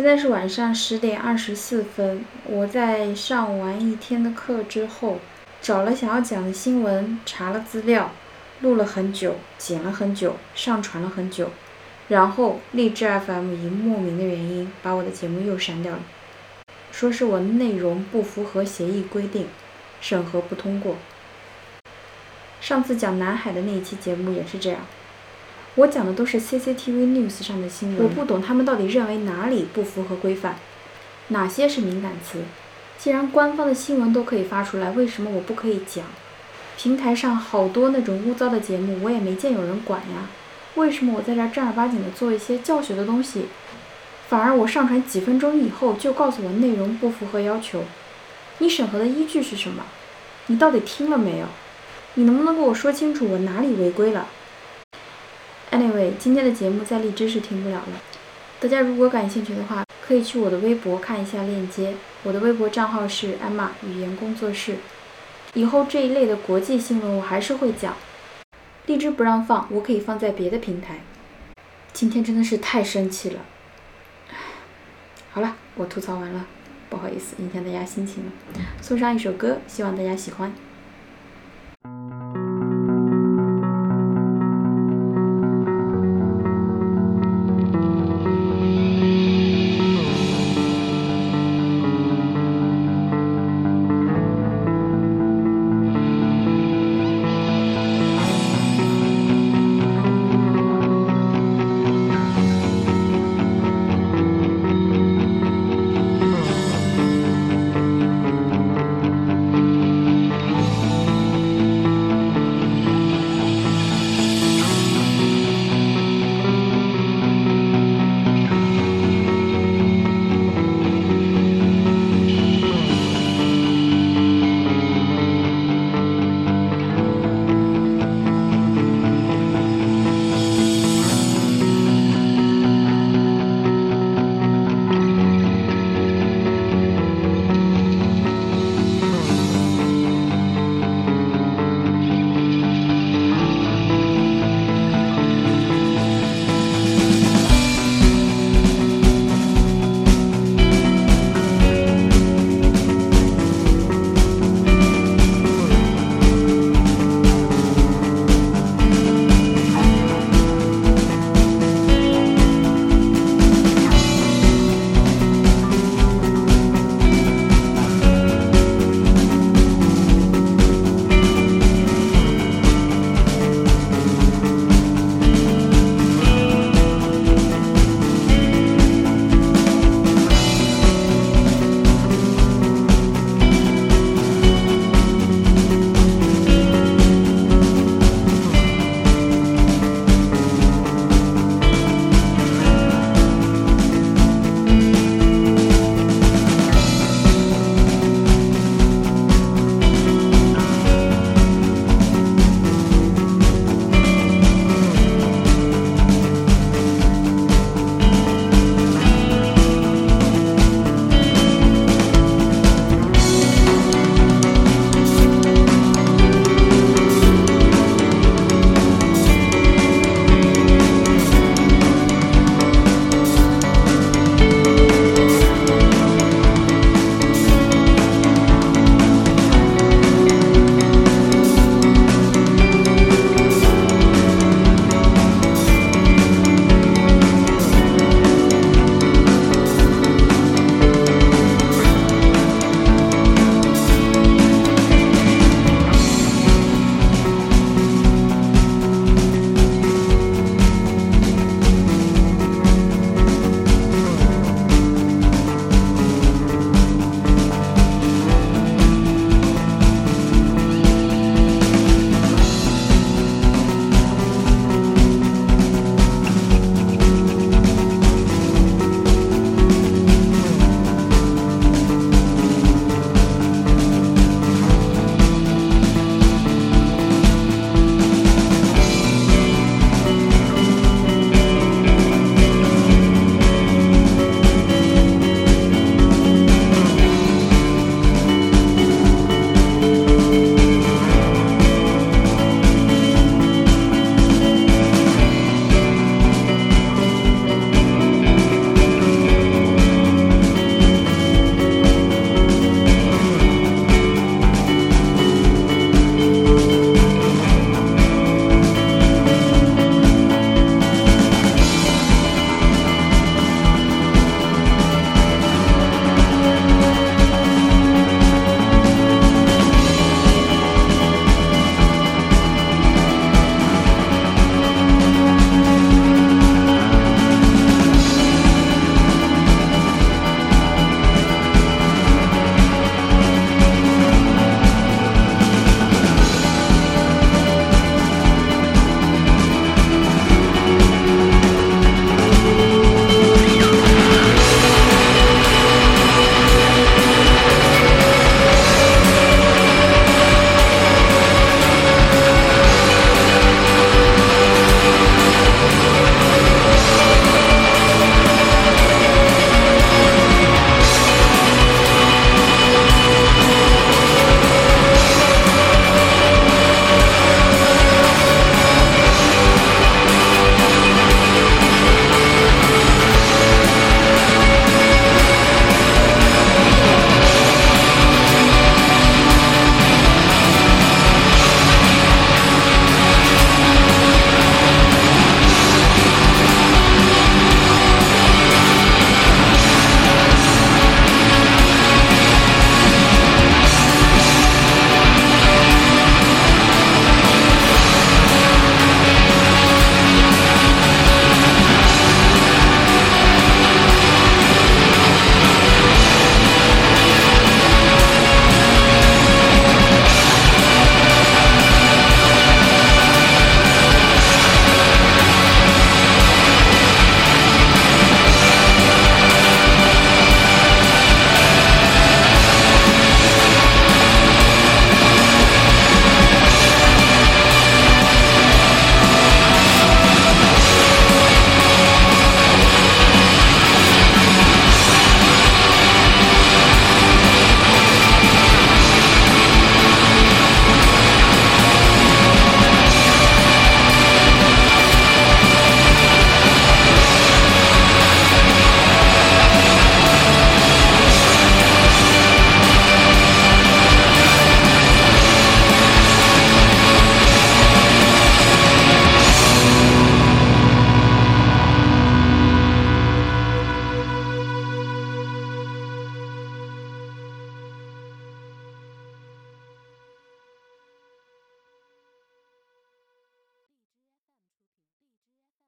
现在是晚上十点二十四分。我在上完一天的课之后，找了想要讲的新闻，查了资料，录了很久，剪了很久，上传了很久，然后荔枝 FM 以莫名的原因把我的节目又删掉了，说是我内容不符合协议规定，审核不通过。上次讲南海的那一期节目也是这样。我讲的都是 CCTV News 上的新闻，我不懂他们到底认为哪里不符合规范，哪些是敏感词。既然官方的新闻都可以发出来，为什么我不可以讲？平台上好多那种污糟的节目，我也没见有人管呀。为什么我在这正儿八经的做一些教学的东西，反而我上传几分钟以后就告诉我内容不符合要求？你审核的依据是什么？你到底听了没有？你能不能给我说清楚我哪里违规了？Anyway，今天的节目在荔枝是听不了了。大家如果感兴趣的话，可以去我的微博看一下链接。我的微博账号是艾玛语言工作室。以后这一类的国际新闻我还是会讲。荔枝不让放，我可以放在别的平台。今天真的是太生气了。好了，我吐槽完了，不好意思影响大家心情了。送上一首歌，希望大家喜欢。